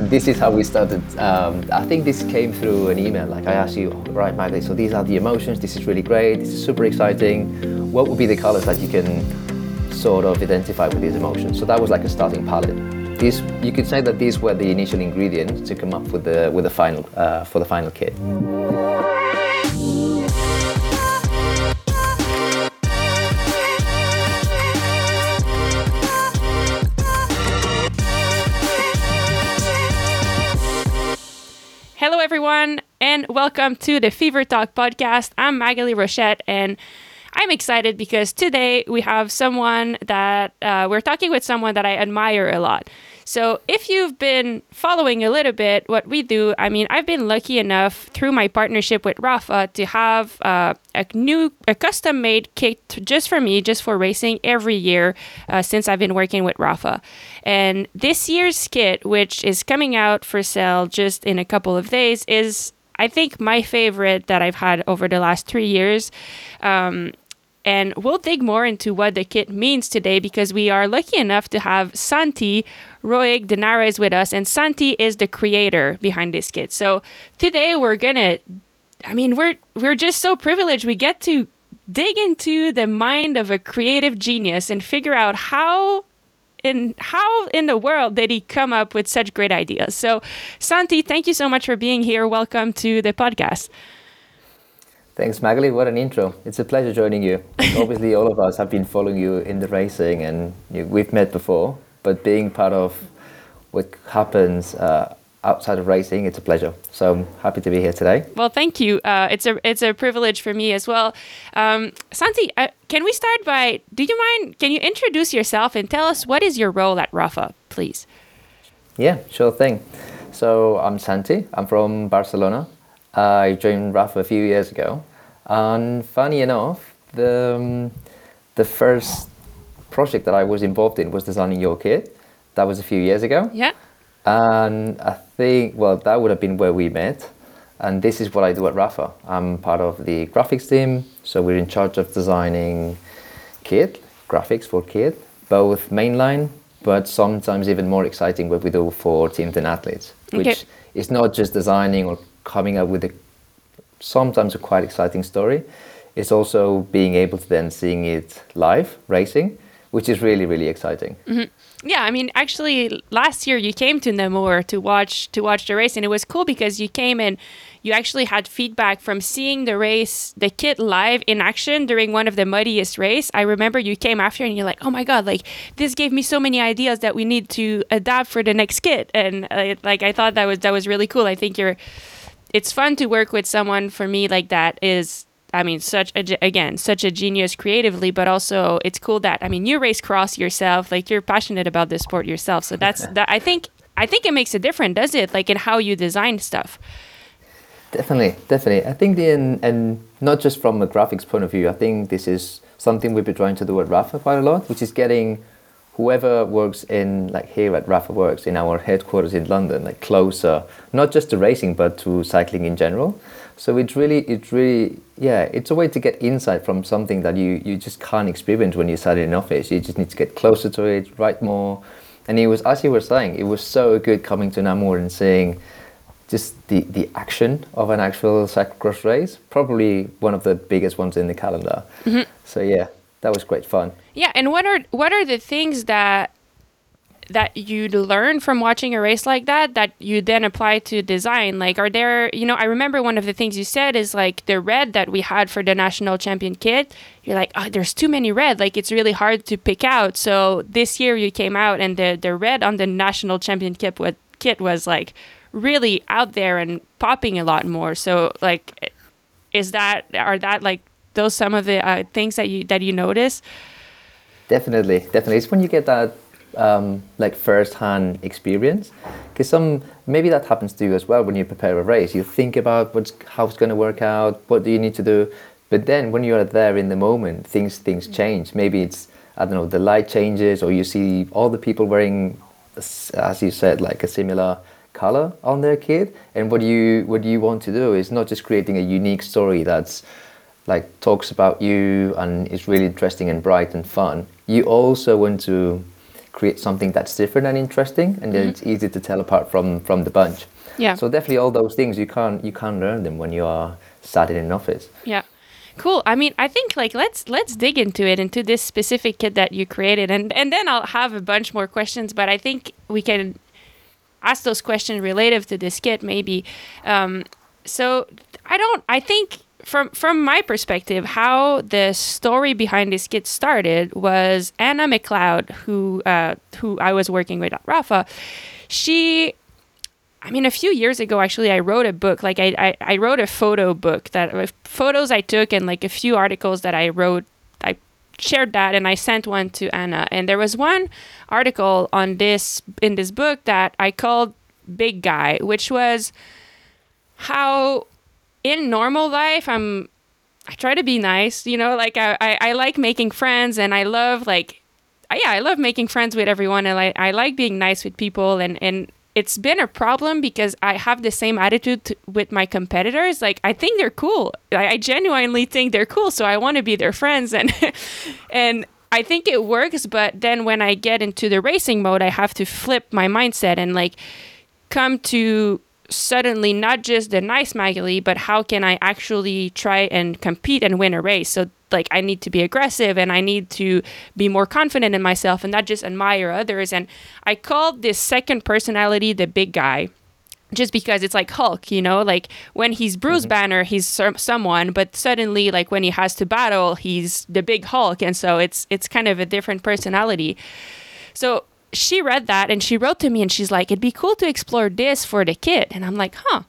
this is how we started. Um, I think this came through an email. Like I asked you, right, Maggie, so these are the emotions. This is really great. This is super exciting. What would be the colors that you can sort of identify with these emotions? So that was like a starting palette. These, you could say that these were the initial ingredients to come up with the with the final uh, for the final kit. And welcome to the Fever Talk podcast. I'm Maghalie Rochette, and I'm excited because today we have someone that uh, we're talking with someone that I admire a lot. So, if you've been following a little bit what we do, I mean, I've been lucky enough through my partnership with Rapha to have uh, a new, a custom made kit just for me, just for racing every year uh, since I've been working with Rapha. And this year's kit, which is coming out for sale just in a couple of days, is I think my favorite that I've had over the last three years. Um, and we'll dig more into what the kit means today because we are lucky enough to have Santi Roig Denares with us. And Santi is the creator behind this kit. So today we're gonna I mean, we're we're just so privileged. We get to dig into the mind of a creative genius and figure out how in how in the world did he come up with such great ideas. So Santi, thank you so much for being here. Welcome to the podcast. Thanks, Maghalie. What an intro. It's a pleasure joining you. Obviously, all of us have been following you in the racing, and you, we've met before, but being part of what happens uh, outside of racing, it's a pleasure. So I'm happy to be here today. Well, thank you. Uh, it's a it's a privilege for me as well. Um, Santi, uh, can we start by? Do you mind? Can you introduce yourself and tell us what is your role at Rapha, please? Yeah, sure thing. So I'm Santi. I'm from Barcelona. I joined Rapha a few years ago, and funny enough, the um, the first project that I was involved in was designing your kit. That was a few years ago. Yeah. And I think, well, that would have been where we met. And this is what I do at Rapha. I'm part of the graphics team, so we're in charge of designing kit, graphics for kit, both mainline, but sometimes even more exciting what we do for teams and athletes, which Okay. is not just designing or coming up with a sometimes a quite exciting story. It's also being able to then seeing it live racing, which is really really exciting. Yeah, I mean, actually, last year you came to Namur to watch to watch the race, and it was cool because you came and you actually had feedback from seeing the race, the kit live in action during one of the muddiest race. I remember you came after and you're like, "Oh my god, like this gave me so many ideas that we need to adapt for the next kit," and uh, like I thought that was that was really cool. I think you're, it's fun to work with someone for me like that is I mean, such a again, such a genius creatively, but also it's cool that I mean, you race cross yourself, like you're passionate about this sport yourself. So that's that. I think I think it makes a difference, does it? Like in how you design stuff. Definitely, definitely. I think the and, and not just from a graphics point of view. I think this is something we've been trying to do at Rapha quite a lot, which is getting whoever works in like here at Rapha works in our headquarters in London, like closer, not just to racing but to cycling in general. So it's really, it's really, yeah, it's a way to get insight from something that you you just can't experience when you sat in an office. You just need to get closer to it, write more. And it was, as you were saying, it was so good coming to Namur and seeing just the, the action of an actual cyclocross race, probably one of the biggest ones in the calendar. Mm-hmm. So yeah, that was great fun. Yeah, and what are what are the things that that you'd learn from watching a race like that that you then apply to design? Like, are there, you know, I remember one of the things you said is like the red that we had for the national champion kit. You're like, oh, there's too many red. Like, it's really hard to pick out. So this year you came out and the the red on the national champion kit was, kit was like really out there and popping a lot more. So like, is that are that like those some of the uh, things that you that you notice? Definitely, definitely. It's when you get that um, like first-hand experience, because some maybe that happens to you as well when you prepare a race. You think about what's how it's going to work out, what do you need to do, but then when you are there in the moment, things things change. Maybe it's I don't know the light changes, or you see all the people wearing, as you said, like a similar color on their kit, and what you what you want to do is not just creating a unique story that's like talks about you and is really interesting and bright and fun. You also want to create something that's different and interesting, and then Mm-hmm. it's easy to tell apart from from the bunch. Yeah. So definitely all those things you can't you can't learn them when you are sat in an office. Yeah. Cool. I mean, I think like let's let's dig into it into this specific kit that you created and and then I'll have a bunch more questions, but I think we can ask those questions relative to this kit maybe. Um, so I don't I think from from my perspective how the story behind this kit started was Anna McLeod who uh, who I was working with at Rapha. She I mean, a few years ago, actually, I wrote a book. Like, I, I, I wrote a photo book that with photos I took and like a few articles that I wrote. I shared that and I sent one to Anna. And there was one article on this in this book that I called "Big Guy," which was how in normal life I'm. I try to be nice, you know. Like I, I, I like making friends, and I love like yeah, I love making friends with everyone, and I, I like being nice with people, and and it's been a problem because I have the same attitude with my competitors. Like I think they're cool. I, I genuinely think they're cool, so I want to be their friends, and and I think it works. But then when I get into the racing mode, I have to flip my mindset and like come to suddenly not just the nice Maghalie, but how can I actually try and compete and win a race? So like I need to be aggressive and I need to be more confident in myself and not just admire others. And I called this second personality the big guy. Just because it's like Hulk, you know, like when he's Bruce mhm. Banner, he's some- someone, but suddenly, like when he has to battle, he's the big Hulk, and so it's it's kind of a different personality. So she read that and she wrote to me and she's like, it'd be cool to explore this for the kid. And I'm like, huh,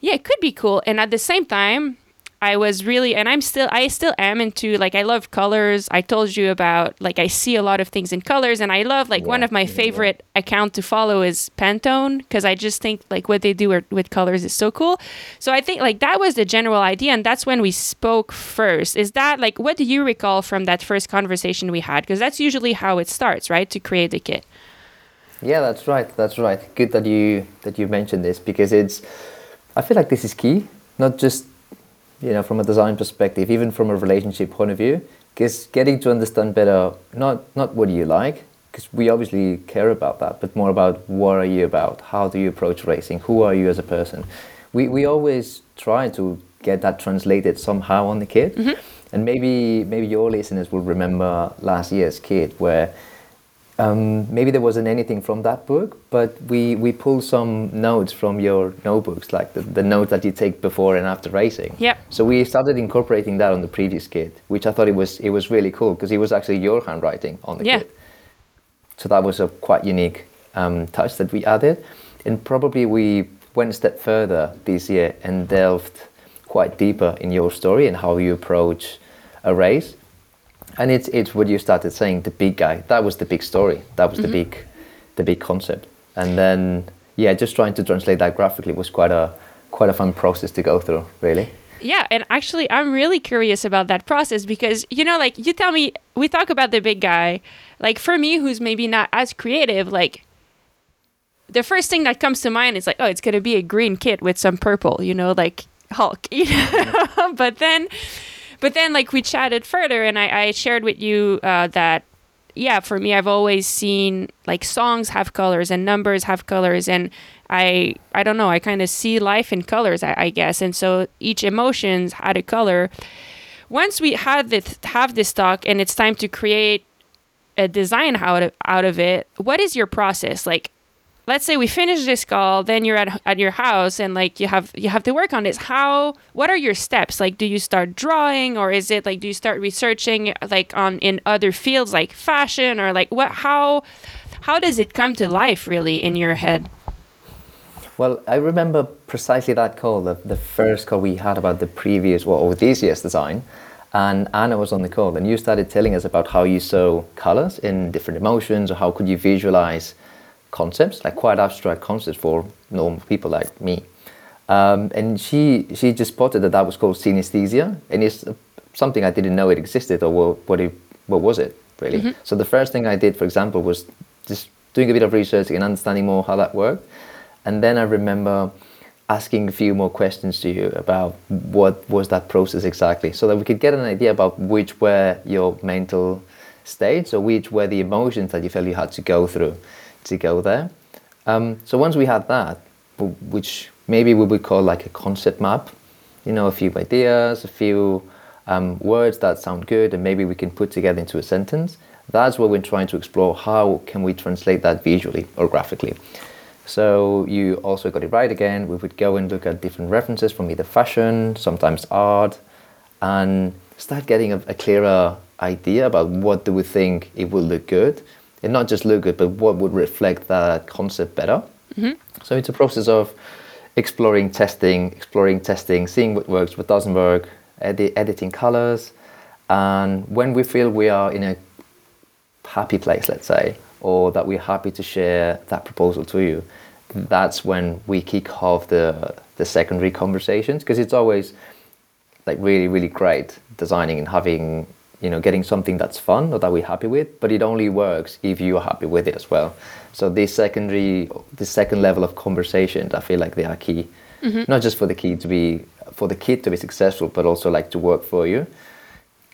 yeah, it could be cool. And at the same time, I was really, and I'm still, I still am into like, I love colors. I told you about like, I see a lot of things in colors and I love like one of my yeah, yeah. favorite account to follow is Pantone because I just think like what they do with, with colors is so cool. So I think like that was the general idea. And that's when we spoke first. Is that like, what do you recall from that first conversation we had? Because that's usually how it starts, right? To create the kit. Yeah, that's right. That's right. Good that you that you mentioned this because it's. I feel like this is key, not just you know from a design perspective, even from a relationship point of view. Because getting to understand better, not not what you like, because we obviously care about that, but more about what are you about? How do you approach racing? Who are you as a person? We we always try to get that translated somehow on the kit, mm-hmm. and maybe maybe your listeners will remember last year's kit where um, maybe there wasn't anything from that book, but we, we pulled some notes from your notebooks, like the, the notes that you take before and after racing. Yep. So we started incorporating that on the previous kit, which I thought it was it was really cool because it was actually your handwriting on the Yeah. kit. So that was a quite unique um, touch that we added, and probably we went a step further this year and delved quite deeper in your story and how you approach a race. And it's it's what you started saying, the big guy. That was the big story. That was the mm-hmm. big the big concept. And then yeah, just trying to translate that graphically was quite a quite a fun process to go through, really. Yeah, and actually, I'm really curious about that process because you know, like you tell me, we talk about the big guy. Like for me, who's maybe not as creative, like the first thing that comes to mind is like, oh, it's gonna be a green kit with some purple, you know, like Hulk. You know? but then, but then, like we chatted further, and I, I shared with you uh, that yeah, for me, I've always seen like songs have colors and numbers have colors, and I I don't know, I kind of see life in colors, I, I guess, and so each emotions had a color. Once we had this have this talk, and it's time to create a design out of out of it. What is your process like? Let's say we finish this call, then you're at at your house, and like you have you have to work on this. How? What are your steps? Like, do you start drawing, or is it like do you start researching like on in other fields like fashion, or like what? How? How does it come to life really in your head? Well, I remember precisely that call, the, the first call we had about the previous, well, or this year's design. And Anna was on the call, and you started telling us about how you saw colors in different emotions, or how could you visualize concepts, like quite abstract concepts for normal people like me. Um, and she she just spotted that that was called synesthesia, and it's something I didn't know it existed, or what what, it, what was it really. So the first thing I did, for example, was just doing a bit of research and understanding more how that worked. And then I remember asking a few more questions to you about what was that process exactly, so that we could get an idea about which were your mental states or which were the emotions that you felt you had to go through to go there. Um, so once we had that, which maybe we would call like a concept map, you know, a few ideas, a few um, words that sound good, and maybe we can put together into a sentence. That's what we're trying to explore. How can we translate that visually or graphically? So you also got it right again. We would go and look at different references from either fashion, sometimes art, and start getting a, a clearer idea about what do we think it will look good, and not just look good, but what would reflect that concept better. Mm-hmm. So it's a process of exploring, testing, exploring, testing, seeing what works, what doesn't work, edi- editing colors, and when we feel we are in a happy place, let's say, or that we're happy to share that proposal to you, that's when we kick off the the secondary conversations because it's always like really really great designing and having you know getting something that's fun or that we're happy with but it only works if you are happy with it as well so this secondary this second level of conversations i feel like they are key mm-hmm. not just for the kid to be for the kid to be successful but also like to work for you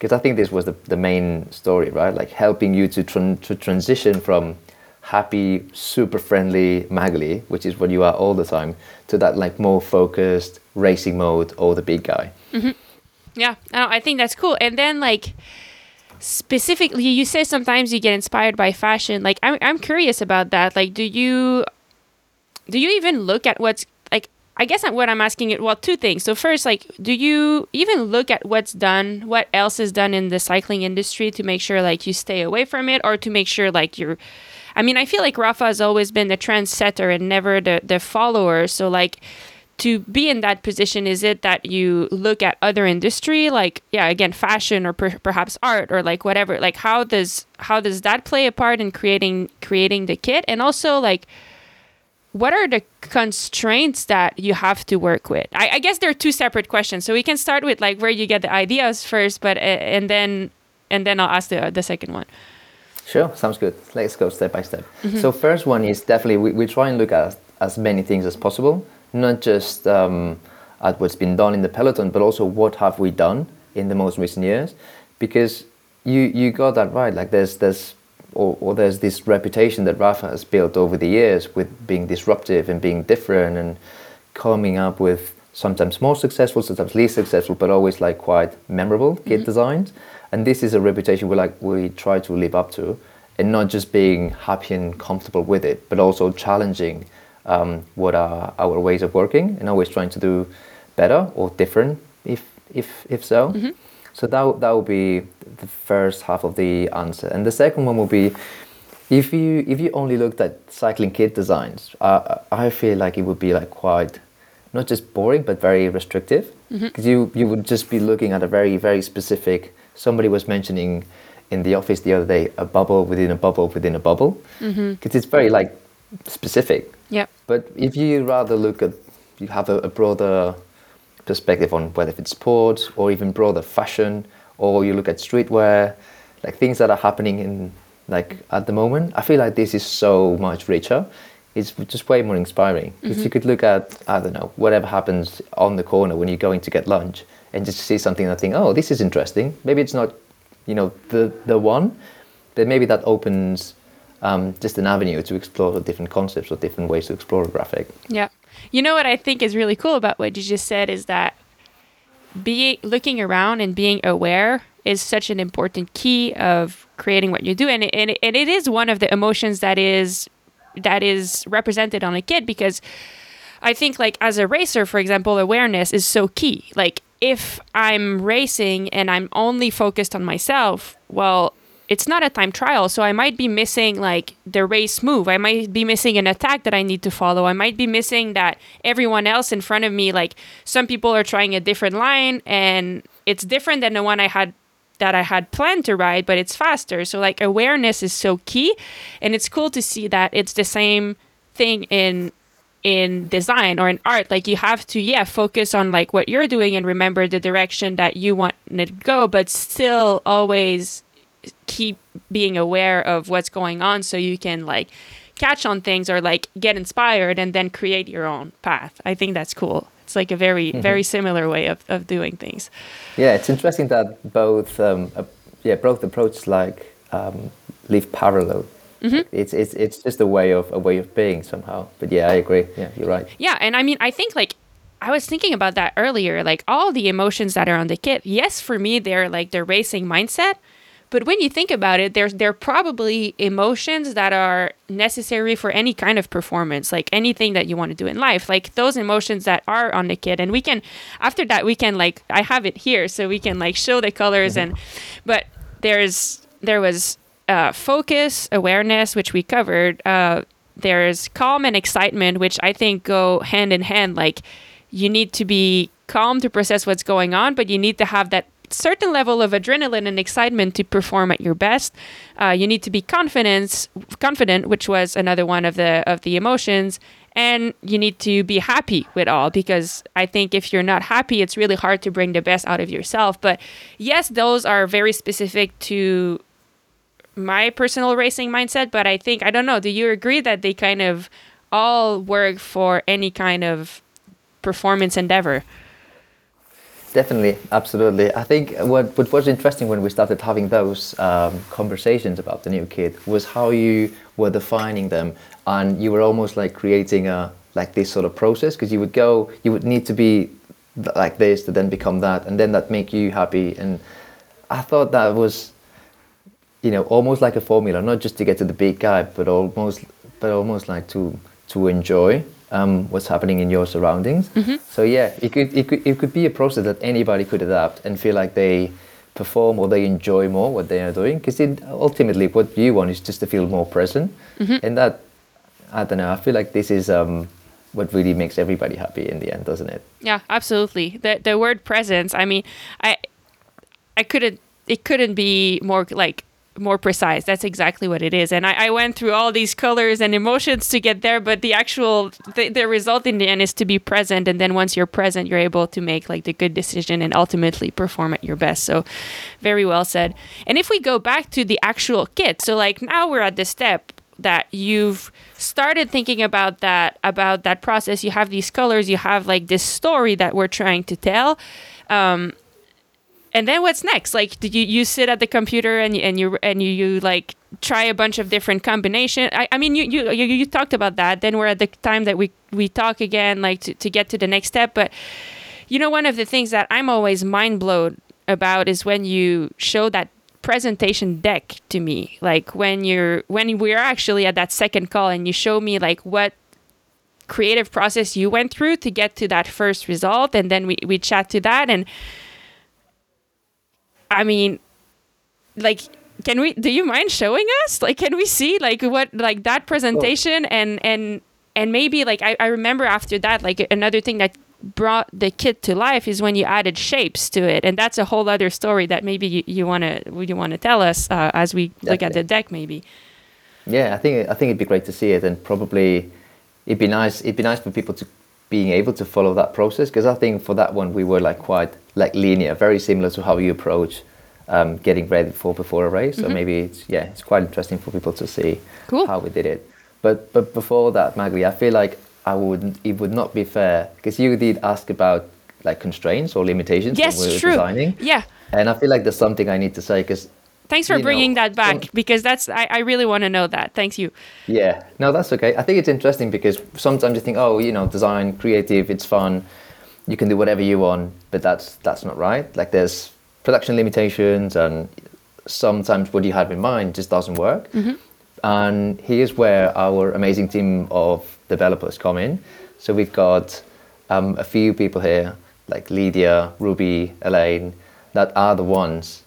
because I think this was the, the main story, right? Like helping you to, to transition from happy, super friendly Maghalie, which is what you are all the time, to that like more focused racing mode or the big guy. Mm-hmm. Yeah, I think that's cool. And then like specifically, you say sometimes you get inspired by fashion. Like I'm, I'm curious about that. Like, do you do you even look at what's like I guess what I'm asking it, well, two things. So first, like, do you even look at what's done, what else is done in the cycling industry to make sure like you stay away from it, or to make sure like you're, I mean, I feel like Rapha has always been the trendsetter and never the the follower. So like, to be in that position, is it that you look at other industry, like yeah, again, fashion or per- perhaps art or like whatever? Like, how does how does that play a part in creating creating the kit, and also like what are the constraints that you have to work with? I, I, guess there are two separate questions. So we can start with like where you get the ideas first, but uh, and then and then I'll ask the the second one. Sure, sounds good. Let's go step by step. Mm-hmm. So first one is definitely we, we try and look at as many things as possible, not just um, at what's been done in the peloton, but also what have we done in the most recent years, because you you got that right. Like there's there's or, or there's this reputation that Rapha has built over the years with being disruptive and being different and coming up with sometimes more successful, sometimes least successful, but always like quite memorable kit mm-hmm. designs. And this is a reputation we like we try to live up to, and not just being happy and comfortable with it, but also challenging um, what are our ways of working and always trying to do better or different, if if if so. Mm-hmm. So that that would be the first half of the answer, and the second one would be if you if you only looked at cycling kit designs, uh, I feel like it would be like quite not just boring but very restrictive because mm-hmm. you you would just be looking at a very very specific. Somebody was mentioning in the office the other day a bubble within a bubble within a bubble because mm-hmm. it's very like specific. Yeah. But if you rather look at you have a, a broader perspective on whether it's sports or even broader fashion, or you look at streetwear, like things that are happening in like at the moment. I feel like this is so much richer. It's just way more inspiring because mm-hmm. you could look at I don't know whatever happens on the corner when you're going to get lunch and just see something and think, oh, this is interesting. Maybe it's not, you know, the the one, but maybe that opens um, just an avenue to explore different concepts or different ways to explore a graphic. Yeah. You know what I think is really cool about what you just said is that being looking around and being aware is such an important key of creating what you do and and and it is one of the emotions that is that is represented on a kit because I think like as a racer for example awareness is so key like if I'm racing and I'm only focused on myself well it's not a time trial so i might be missing like the race move. I might be missing an attack that i need to follow. I might be missing that everyone else in front of me like some people are trying a different line and it's different than the one i had that i had planned to ride but it's faster. So like awareness is so key and it's cool to see that it's the same thing in in design or in art. Like you have to yeah focus on like what you're doing and remember the direction that you want it to go but still always keep being aware of what's going on so you can like catch on things or like get inspired and then create your own path. I think that's cool. It's like a very, mm-hmm. very similar way of, of doing things. Yeah, it's interesting that both, um, uh, yeah, both approaches like um, live parallel. Mm-hmm. It's it's it's just a way of a way of being somehow. But yeah, I agree. Yeah, you're right. Yeah, and I mean, I think like I was thinking about that earlier. Like all the emotions that are on the kit, yes, for me they're like the racing mindset. But when you think about it, there's they're probably emotions that are necessary for any kind of performance, like anything that you want to do in life. Like those emotions that are on the kid. And we can after that we can like I have it here so we can like show the colors and but there's there was uh, focus, awareness, which we covered. Uh, there's calm and excitement, which I think go hand in hand. Like you need to be calm to process what's going on, but you need to have that certain level of adrenaline and excitement to perform at your best. Uh, you need to be confident, confident, which was another one of the of the emotions, and you need to be happy with all because I think if you're not happy, it's really hard to bring the best out of yourself. But yes, those are very specific to my personal racing mindset. But I think I don't know. Do you agree that they kind of all work for any kind of performance endeavor? Definitely, absolutely. I think what, what was interesting when we started having those um, conversations about the new kid was how you were defining them, and you were almost like creating a like this sort of process because you would go, you would need to be like this to then become that, and then that make you happy. And I thought that was, you know, almost like a formula, not just to get to the big guy, but almost, but almost like to to enjoy um, what's happening in your surroundings. So yeah, it could, it could it could be a process that anybody could adapt and feel like they perform or they enjoy more what they are doing. Because ultimately, what you want is just to feel more present, and that I don't know. I feel like this is um, what really makes everybody happy in the end, doesn't it? Yeah, absolutely. The the word presence. I mean, I I couldn't. It couldn't be more like more precise. That's exactly what it is. And I, I went through all these colors and emotions to get there, but the actual the, the result in the end is to be present. And then once you're present, you're able to make like the good decision and ultimately perform at your best. So, very well said. And if we go back to the actual kit, so like now we're at the step that you've started thinking about that about that process you have these colors you have like this story that we're trying to tell um, and then what's next? Like do you you sit at the computer and you and you and you, you like try a bunch of different combination I, I mean you, you you you talked about that. Then we're at the time that we we talk again like to, to get to the next step. But you know one of the things that i'm always mind blown about is when you show that presentation deck to me. Like when you're when we're actually at that second call and you show me like what creative process you went through to get to that first result and then we, we chat to that. And i mean like can we do you mind showing us? Like can we see like what like that presentation and and and maybe like I, I remember after that like another thing that brought the kit to life is when you added shapes to it. And that's a whole other story that maybe you, you want to you want to tell us uh, as we look at the deck maybe. Yeah, I think I think it'd be great to see it, and probably it'd be nice. It'd be nice for people to being able to follow that process because I think for that one we were like quite like linear, very similar to how you approach um, getting ready for before a race. So maybe it's yeah, it's quite interesting for people to see Cool. how we did it. But but before that, Maggie, I feel like I would it would not be fair because you did ask about like constraints or limitations yes when we were true designing, yeah and I feel like there's something I need to say because thanks for you know, bringing that back some- because that's I, I really want to know that thanks you Yeah, no, that's okay. I think it's interesting because sometimes you think, oh, you know, design, creative, it's fun, you can do whatever you want, but that's that's not right. Like there's production limitations, and sometimes what you have in mind just doesn't work. And here's where our amazing team of developers come in. So we've got um, a few people here, like Lydia, Ruby, Elaine, that are the ones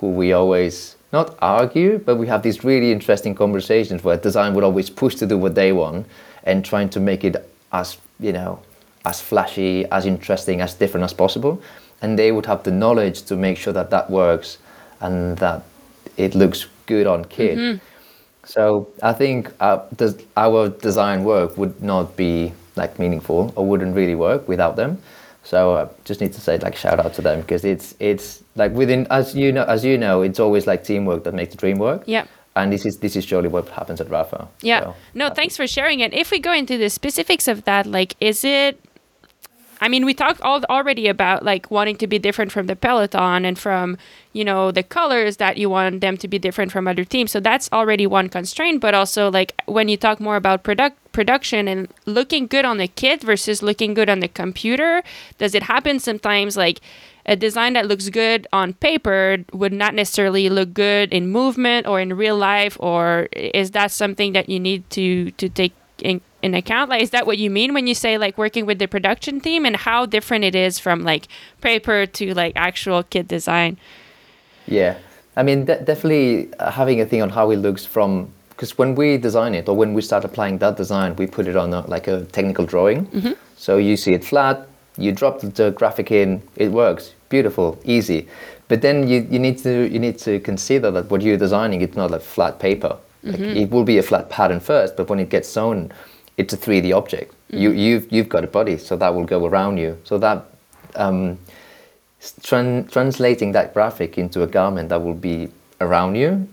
who we always not argue, but we have these really interesting conversations where design would always push to do what they want and trying to make it as you know as flashy, as interesting, as different as possible. And they would have the knowledge to make sure that that works and that it looks good on kit. So I think uh, des- our design work would not be like meaningful or wouldn't really work without them. So uh, just need to say like shout out to them because it's it's like within as you know as you know it's always like teamwork that makes the dream work. Yeah. And this is this is surely what happens at Rapha. Yeah. So, no, thanks for sharing it. If we go into the specifics of that, like, is it I mean, we talked all, already about like wanting to be different from the peloton and from you know the colors that you want them to be different from other teams. So that's already one constraint. But also like when you talk more about product production and looking good on the kit versus looking good on the computer, does it happen sometimes like? A design that looks good on paper would not necessarily look good in movement or in real life, or is that something that you need to to take in, in account? Like is that what you mean when you say like working with the production team and how different it is from like paper to like actual kit design? Yeah. I mean de- definitely uh, having a thing on how it looks from because when we design it or when we start applying that design we put it on a, like a technical drawing. Mm-hmm. so you see it flat you drop the graphic in it works. Beautiful easy. But then you, you need to you need to consider that what you're designing it's not like flat paper. Like mm-hmm. It will be a flat pattern first, but when it gets sewn, it's a 3D object. Mm-hmm. You, you've, you've got a body, so that will go around you. So that um, tran- translating that graphic into a garment that will be around you,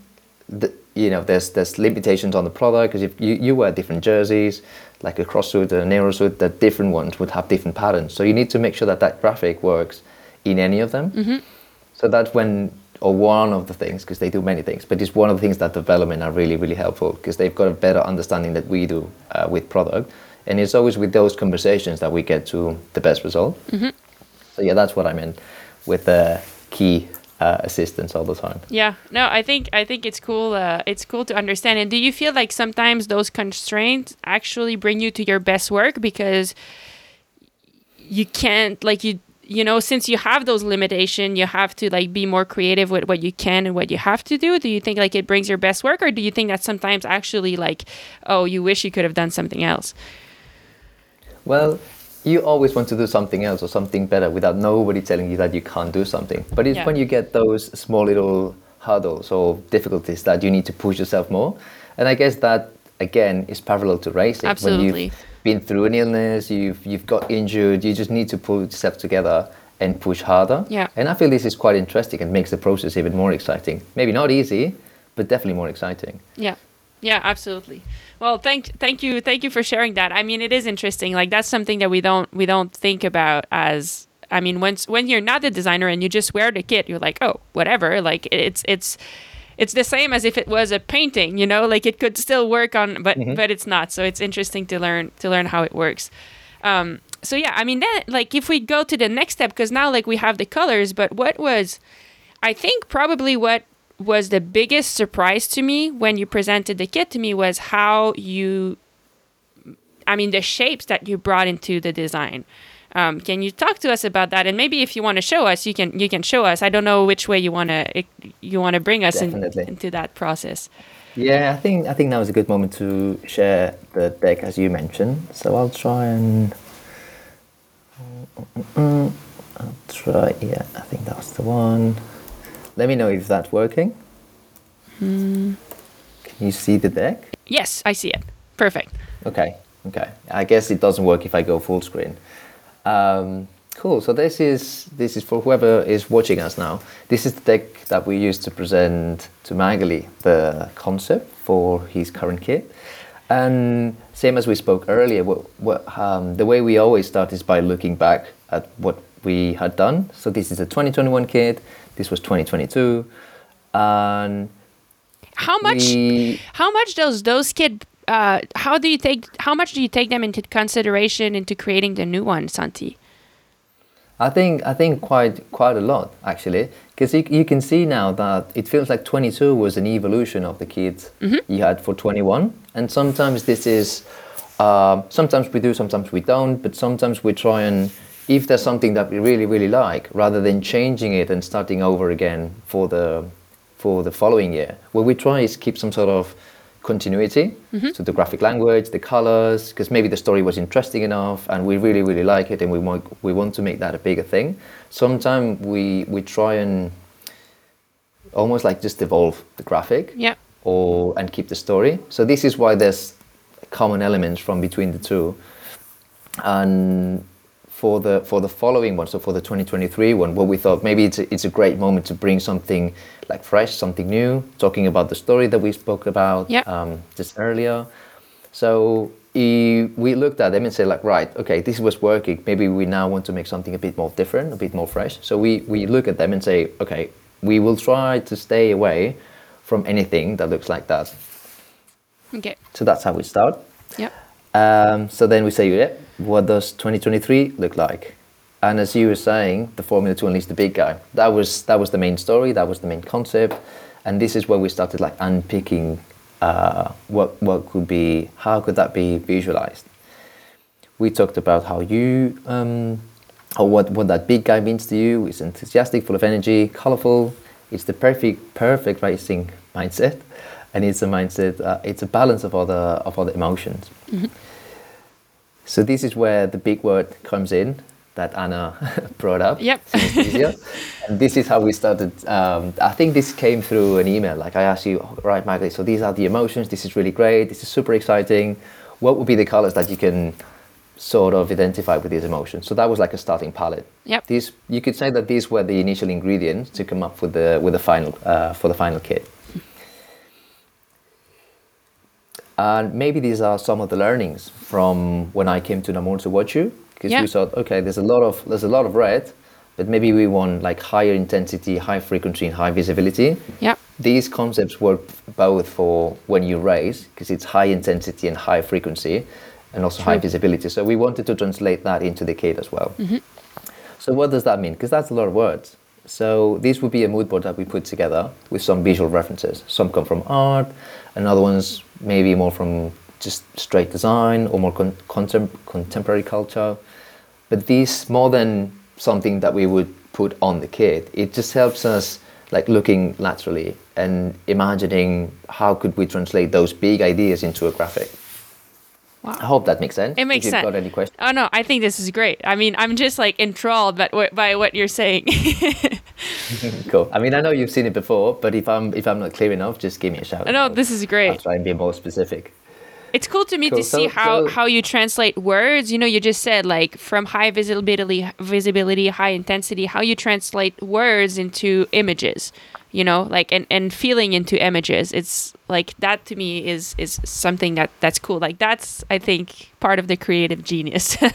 the, you know, there's there's limitations on the product because if you, you wear different jerseys, like a cross suit, a narrow suit, the different ones would have different patterns. So you need to make sure that that graphic works in any of them. Mm-hmm. So that's when or one of the things, because they do many things, but it's one of the things that development are really, really helpful because they've got a better understanding that we do uh, with product. And it's always with those conversations that we get to the best result. Mm-hmm. So yeah, that's what I meant with the key uh, assistance all the time. Yeah, no, I think I think it's cool. Uh, it's cool to understand. And do you feel like sometimes those constraints actually bring you to your best work because you can't like you you know since you have those limitation you have to like be more creative with what you can and what you have to do. Do you think like it brings your best work or do you think that sometimes actually like oh you wish you could have done something else? Well you always want to do something else or something better without nobody telling you that you can't do something. But it's yeah. when you get those small little hurdles or difficulties that you need to push yourself more. And i guess that again is parallel to racing. Absolutely. when you've been through an illness, you've you've got injured, you just need to pull yourself together and push harder. Yeah. And I feel this is quite interesting and makes the process even more exciting. Maybe not easy, but definitely more exciting. Yeah. Yeah, absolutely. Well, thank thank you thank you for sharing that. I mean, it is interesting. Like that's something that we don't we don't think about as I mean, once when you're not the designer and you just wear the kit, you're like, "Oh, whatever." Like it's it's it's the same as if it was a painting you know like it could still work on but mm-hmm. but it's not. So it's interesting to learn to learn how it works. Um, so yeah i mean then like if we go to the next step because now like we have the colors but what was i think probably what was the biggest surprise to me when you presented the kit to me was how you i mean the shapes that you brought into the design um, can you talk to us about that? And maybe if you want to show us, you can you can show us. I don't know which way you want to you want to bring us in, into that process. Yeah, I think I think now is a good moment to share the deck as you mentioned. So I'll try and I'll try. Yeah, I think that's the one. Let me know if that's working. Hmm. Can you see the deck? Yes, I see it. Perfect. Okay. Okay. I guess it doesn't work if I go full screen. Um, cool. So this is this is for whoever is watching us now. This is the deck that we used to present to Maghalie the concept for his current kit. And same as we spoke earlier, what, what, um, the way we always start is by looking back at what we had done. So this is a 2021 kit. This was 2022, and how much? We, how much does those kit uh, how do you take how much do you take them into consideration into creating the new one, Santi? I think I think quite quite a lot actually, because you, you can see now that it feels like 22 was an evolution of the kit mm-hmm. you had for 21, and sometimes this is uh, sometimes we do, sometimes we don't, but sometimes we try and if there's something that we really really like, rather than changing it and starting over again for the for the following year, what we try is keep some sort of continuity. Mm-hmm. so the graphic language the colors because maybe the story was interesting enough and we really really like it and we want we want to make that a bigger thing. Sometimes we we try and almost like just evolve the graphic yeah. or and keep the story. So this is why there's common elements from between the two. And for the for the following one, so for the 2023 one, what we thought maybe it's a, it's a great moment to bring something like fresh, something new, talking about the story that we spoke about yep. um, just earlier. So he, we looked at them and said like, right, okay, this was working. Maybe we now want to make something a bit more different, a bit more fresh. So we, we look at them and say, okay, we will try to stay away from anything that looks like that. Okay. So that's how we start. Yep. Um, so then we say, yeah, what does 2023 look like? And as you were saying, the Formula to unleash the big guy. That was that was the main story. That was the main concept. And this is where we started like unpicking uh, what what could be, how could that be visualized? We talked about how you, um, or what what that big guy means to you. It's enthusiastic, full of energy, colorful. It's the perfect perfect racing mindset, and it's a mindset. Uh, it's a balance of other of other emotions. So this is where the big word comes in that Anna brought up. Yep. and this is how we started. Um, I think this came through an email. Like I asked you, "Oh, right, Maggie. So these are the emotions. This is really great. This is super exciting. What would be the colors that you can sort of identify with these emotions? So that was like a starting palette. Yep. These you could say that these were the initial ingredients to come up with the with the final uh, for the final kit. And maybe these are some of the learnings from when I came to Namur to watch you, because Yeah. we thought, okay, there's a lot of there's a lot of red, but maybe we want like higher intensity, high frequency, and high visibility. Yeah. These concepts work both for when you race, because it's high intensity and high frequency, and also high visibility. So we wanted to translate that into the kit as well. Mm-hmm. So what does that mean? Because that's a lot of words. So this would be a mood board that we put together with some visual references. Some come from art, and other ones maybe more from just straight design or more con- contem- contemporary culture. But this more than something that we would put on the kit, it just helps us like looking laterally and imagining how could we translate those big ideas into a graphic. Wow. I hope that makes sense. It makes if you've sense. got any questions. Oh no, I think this is great. I mean, I'm just like enthralled by by what you're saying. Cool. I mean, I know you've seen it before, but if I'm if I'm not clear enough, just give me a shout. I know this is I'll great. try and be more specific. It's cool to me Cool. to see how so- how you translate words. You know, you just said like from high visibility, visibility, high intensity. How you translate words into images. You know, like and and feeling into images. It's like that to me is is something that that's cool. Like that's I think part of the creative genius.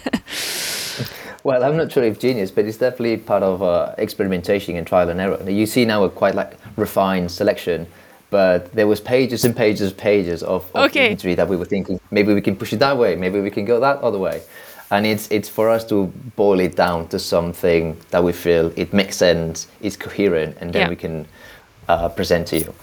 Well, I'm not sure if genius, but it's definitely part of uh, experimentation and trial and error. You see now a quite like refined selection, but there was pages and pages and pages of, of Okay. imagery that we were thinking maybe we can push it that way, maybe we can go that other way, and it's it's for us to boil it down to something that we feel it makes sense, is coherent, and then Yeah. we can uh, present to you.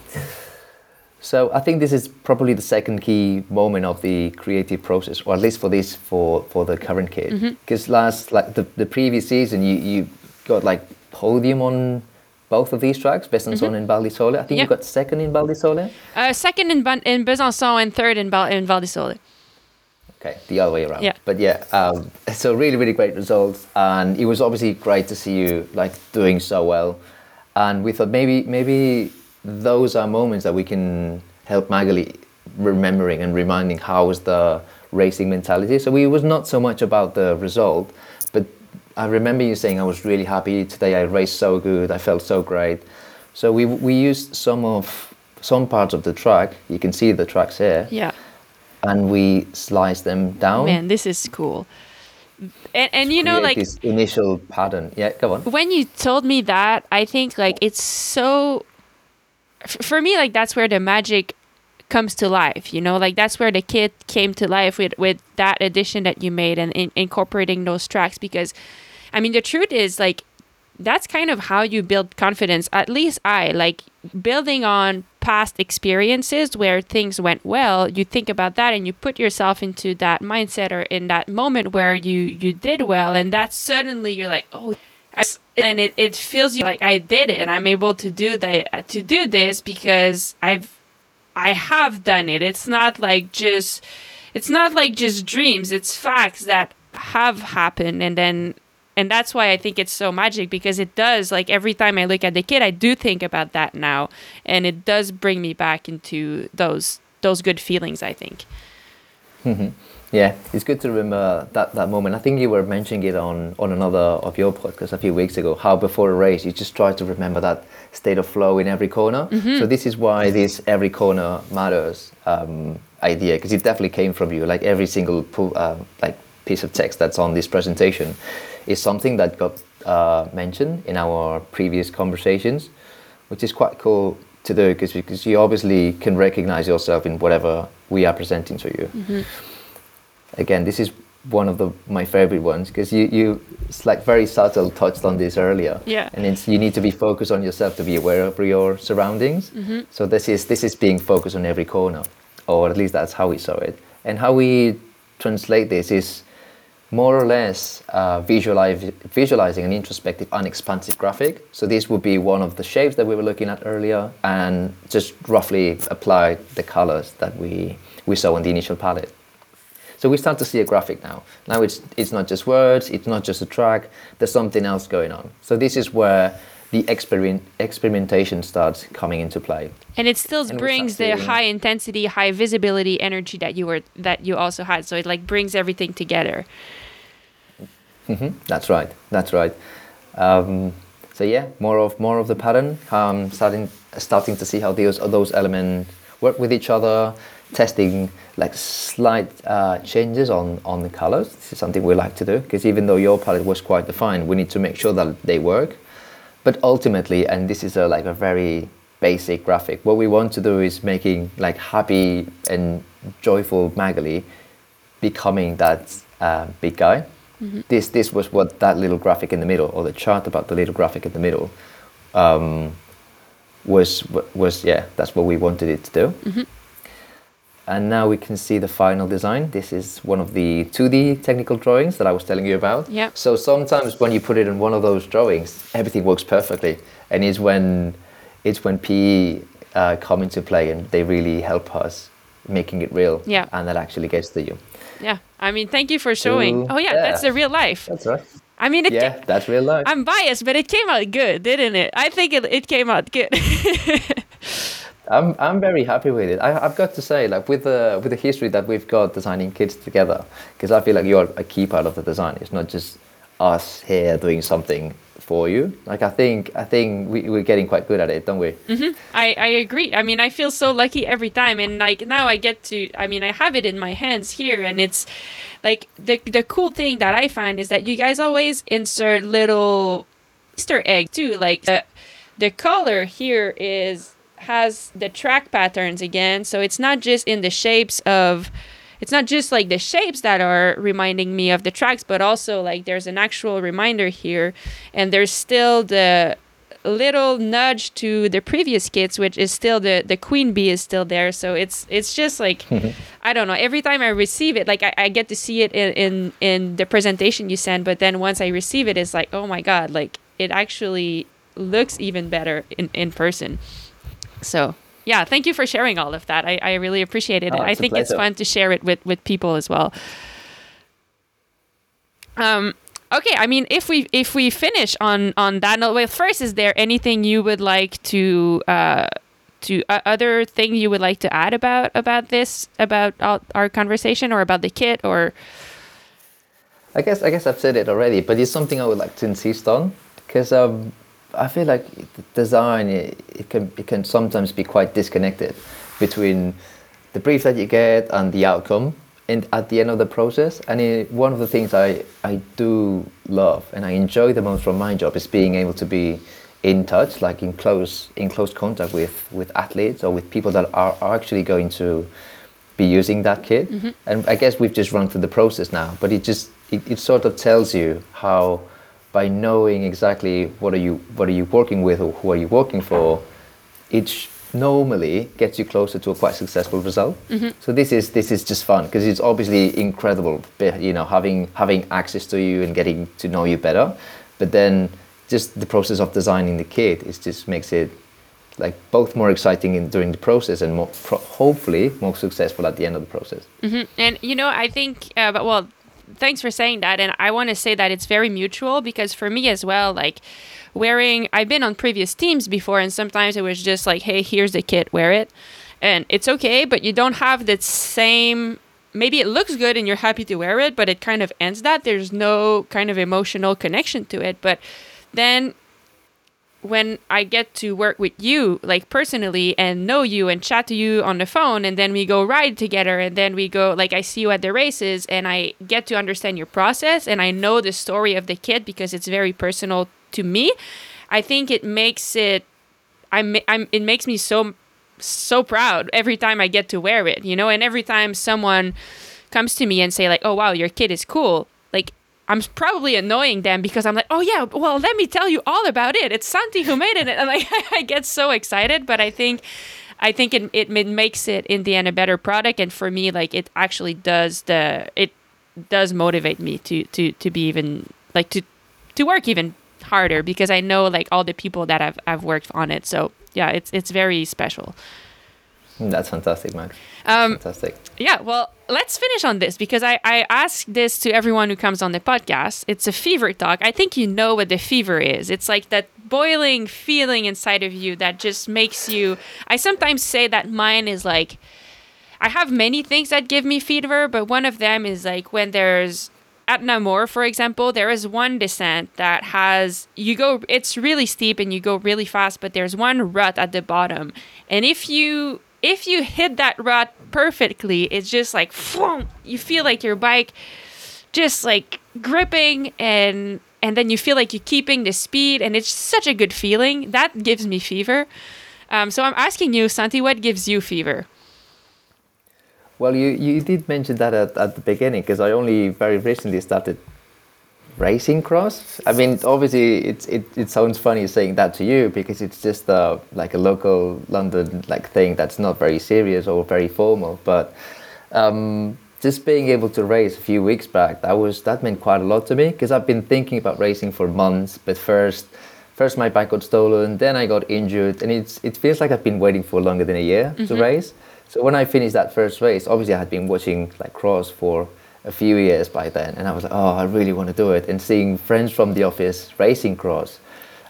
So I think this is probably the second key moment of the creative process, or at least for this for for the current kid. Mm-hmm. Because last like the, the previous season, you you got like podium on both of these tracks, Besançon and Val di Sole. I think Mm-hmm. You got second in Val di Sole. uh, second in Ban- in Besançon and third in Val- in Val di Sole. Okay, the other way around. Yeah. But yeah, um, so really, really great results, and it was obviously great to see you like doing so well. And we thought maybe maybe those are moments that we can help Maghalie remembering and reminding how was the racing mentality. So we was not so much about the result, but I remember you saying I was really happy today. I raced so good. I felt so great. So we we used some of some parts of the track. You can see the tracks here Yeah. and we slice them down. Man, this is cool. And and you know like this initial pattern. Yeah, go on. when you told me that, I think like it's so f- for me like that's where the magic comes to life, you know? Like that's where the kid came to life with with that addition that you made and in, incorporating those tracks because I mean the truth is like that's kind of how you build confidence. At least I like building on past experiences where things went well. You think about that and you put yourself into that mindset or in that moment where you you did well, and that suddenly you're like, oh, And it, it feels you like I did it, and I'm able to do that to do this because I've I have done it. It's not like just it's not like just dreams. It's facts that have happened and then and that's why I think it's so magic because it does like every time I look at the kid I do think about that now and it does bring me back into those those good feelings I think. Mm-hmm. Yeah, it's good to remember that, that moment. I think you were mentioning it on, on another of your podcasts a few weeks ago, how before a race you just try to remember that state of flow in every corner. Mm-hmm. So this is why this every corner matters um, idea because it definitely came from you. Like every single pu- uh, like piece of text that's on this presentation is something that got uh, mentioned in our previous conversations, which is quite cool to do because because you obviously can recognize yourself in whatever we are presenting to you. Again, this is one of the my favorite ones because you you it's like very subtle touched on this earlier. Yeah. And it's you need to be focused on yourself to be aware of your surroundings. So this is this is being focused on every corner, or at least that's how we saw it. And how we translate this is more or less uh, visualizing an introspective, unexpansive graphic. So this would be one of the shapes that we were looking at earlier, and just roughly apply the colors that we we saw in the initial palette. So we start to see a graphic now. Now it's it's not just words, it's not just a track. There's something else going on. So this is where the experiment experimentation starts coming into play. and it still And brings the high intensity high visibility energy that you were that you also had so it like brings everything together hmm That's right. That's right. Um, so yeah, more of more of the pattern. Um, starting starting to see how those those elements work with each other. Testing like slight uh, changes on on the colors. This is something we like to do because even though your palette was quite defined, we need to make sure that they work. But ultimately, and this is a, like a very basic graphic. What we want to do is making like happy and joyful Maghalie becoming that uh, big guy. This this was what that little graphic in the middle, or the chart about the little graphic in the middle, um, was was yeah. That's what we wanted it to do. And now we can see the final design. This is one of the 2D technical drawings that I was telling you about. Yep. So sometimes when you put it in one of those drawings, everything works perfectly, and it's when it's when PE uh, come into play and they really help us making it real. Yeah. And that actually gets to you. yeah i mean thank you for showing So, oh yeah, yeah. that's the real life That's right. i mean it Yeah, ca- that's real life. i'm biased but it came out good didn't it i think it, it came out good I'm I'm very happy with it. I, I've got to say, like with the with the history that we've got designing kids together, because I feel like you're a key part of the design. It's not just us here doing something for you. Like I think I think we, we're getting quite good at it, don't we? Mm-hmm. I, I agree. I mean, I feel so lucky every time, and like now I get to. I mean, I have it in my hands here, and it's like the the cool thing that I find is that you guys always insert little Easter egg too. Like the the color here is has the track patterns again, so it's not just in the shapes of. It's not just like the shapes that are reminding me of the tracks, but also like there's an actual reminder here, and there's still the little nudge to the previous kits, which is still the the queen bee is still there. So it's it's just like mm-hmm. I don't know. Every time I receive it, like I, I get to see it in, in in the presentation you send, but then once I receive it, it's like oh my god, like it actually looks even better in in person. So yeah, thank you for sharing all of that. I, I really appreciate it. Oh, I think it's fun to share it with with people as well. Um, okay, I mean, if we if we finish on on that note, well, first, is there anything you would like to uh, to uh, other thing you would like to add about about this about our, our conversation or about the kit or I guess I guess I've said it already, but it's something I would like to insist on because um, I feel like design it, it can it can sometimes be quite disconnected between the brief that you get and the outcome and at the end of the process. And it, one of the things I I do love and I enjoy the most from my job is being able to be in touch, like in close in close contact with with athletes or with people that are, are actually going to be using that kit. Mm-hmm. And I guess we've just run through the process now, but it just it, it sort of tells you how by knowing exactly what are you what are you working with or who are you working for, it normally gets you closer to a quite successful result. So this is this is just fun because it's obviously incredible, you know, having having access to you and getting to know you better. But then just the process of designing the kit is just makes it like both more exciting in, during the process and more pro- hopefully more successful at the end of the process. And you know, I think, uh, but well, thanks for saying that. And I want to say that it's very mutual because for me as well, like wearing, I've been on previous teams before, and sometimes it was just like, hey, here's the kit, wear it, and it's okay, but you don't have that same. Maybe it looks good and you're happy to wear it, but it kind of ends that. There's no kind of emotional connection to it. But then when I get to work with you, like personally, and know you and chat to you on the phone, and then we go ride together, and then we go, like, I see you at the races, and I get to understand your process, and I know the story of the kit because it's very personal to me. I think it makes it, I'm, I'm, it makes me so, so proud every time I get to wear it, you know, and every time someone comes to me and say like, "Oh wow, your kit is cool," like I'm probably annoying them because I'm like, oh yeah, well let me tell you all about it. It's Santi who made it, and like I get so excited. But I think, I think it, it makes it in the end a better product, and for me, like it actually does the it does motivate me to to to be even like to to work even harder because I know like all the people that I've I've worked on it. So yeah, it's it's very special. That's fantastic, Max. Um, fantastic. Yeah, well, let's finish on this because I, I ask this to everyone who comes on the podcast. It's a fever talk. I think you know what the fever is. It's like that boiling feeling inside of you that just makes you. I sometimes say that mine is like. I have many things that give me fever, but one of them is like when there's at Namur, for example, there is one descent that has you go. It's really steep and you go really fast, but there's one rut at the bottom, and if you if you hit that rut perfectly, it's just like you feel like your bike just like gripping and and then you feel like you're keeping the speed and it's such a good feeling. That gives me fever. Um, so i'm asking you santi what gives you fever? Well you, you did mention that at, at the beginning because i only very recently started racing cross. I mean, obviously, it's it, it sounds funny saying that to you because it's just uh, like a local London like thing that's not very serious or very formal. But um, just being able to race a few weeks back, that was that meant quite a lot to me because I've been thinking about racing for months. But first, first my bike got stolen, then I got injured, and it's it feels like I've been waiting for longer than a year mm-hmm. to race. So when I finished that first race, obviously I had been watching like cross for a few years by then, and I was like, oh, I really want to do it. And seeing friends from the office racing cross,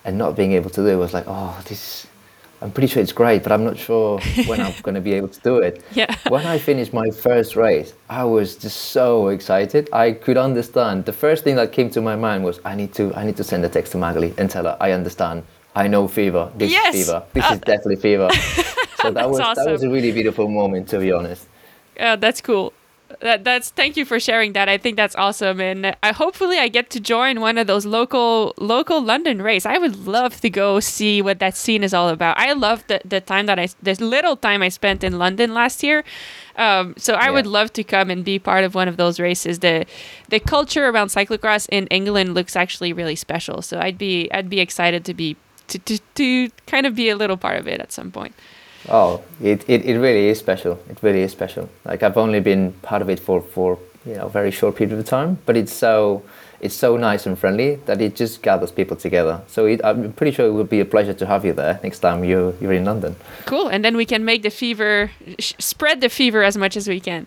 and not being able to do it was like, oh, this. I'm pretty sure it's great, but I'm not sure when I'm going to be able to do it. Yeah. When I finished my first race, I was just so excited. I could understand. The first thing that came to my mind was, I need to, I need to send a text to Maghalie and tell her I understand. I know fever. This yes. is fever. This uh, is definitely fever. so that was awesome. that was a really beautiful moment, to be honest. Yeah, that's cool that that's thank you for sharing that. I think that's awesome, and I hopefully I get to join one of those local local London race. I would love to go see what that scene is all about. I love the the time that I the little time I spent in London last year. Um, so I yeah. would love to come and be part of one of those races. The the culture around cyclocross in England looks actually really special. So I'd be I'd be excited to be to, to, to kind of be a little part of it at some point. Oh, it, it, it really is special. It really is special. Like I've only been part of it for, for you know a very short period of time, but it's so it's so nice and friendly that it just gathers people together. So it, I'm pretty sure it would be a pleasure to have you there next time you you're in London. Cool, and then we can make the fever spread the fever as much as we can.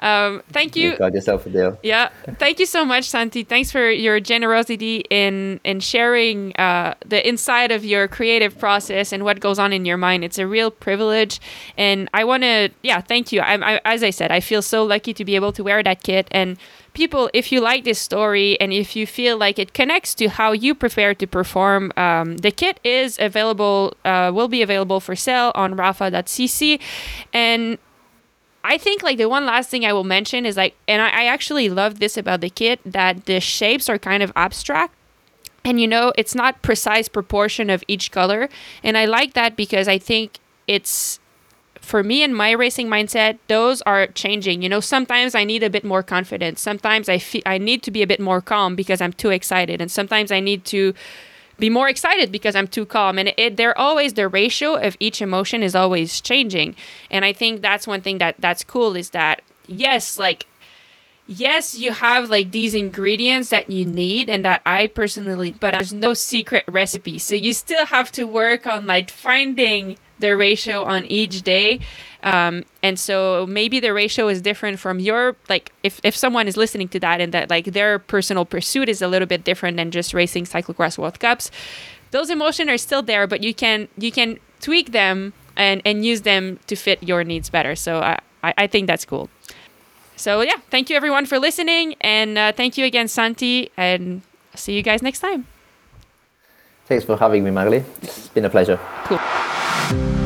Um, thank you. You got yourself a deal. Yeah. Thank you so much, Santi. Thanks for your generosity in in sharing uh, the inside of your creative process and what goes on in your mind. It's a real privilege, and I want to yeah thank you. I, I, as I said, I feel so lucky to be able to wear that kit and. People, if you like this story and if you feel like it connects to how you prepare to perform, um, the kit is available, uh, will be available for sale on rapha.cc. And I think like the one last thing I will mention is like, and I, I actually love this about the kit that the shapes are kind of abstract. And you know it's not precise proportion of each color. And i like that because i think it's for me and my racing mindset those are changing. You know sometimes i need a bit more confidence. Sometimes i feel i need to be a bit more calm because i'm too excited. And sometimes i need to be more excited because I'm too calm. And it, they're always the ratio of each emotion is always changing. And I think that's one thing that that's cool is that yes, like yes, you have like these ingredients that you need and that I personally, but there's no secret recipe. So you still have to work on like finding the ratio on each day. Um, and so maybe the ratio is different from your like if, if someone is listening to that and that like their personal pursuit is a little bit different than just racing cyclocross world cups those emotions are still there but you can you can tweak them and and use them to fit your needs better. So i i, think that's cool. So yeah thank you everyone for listening and uh, thank you again santi and see you guys next time Thanks for having me, Maghalie. It's been a pleasure. Cool.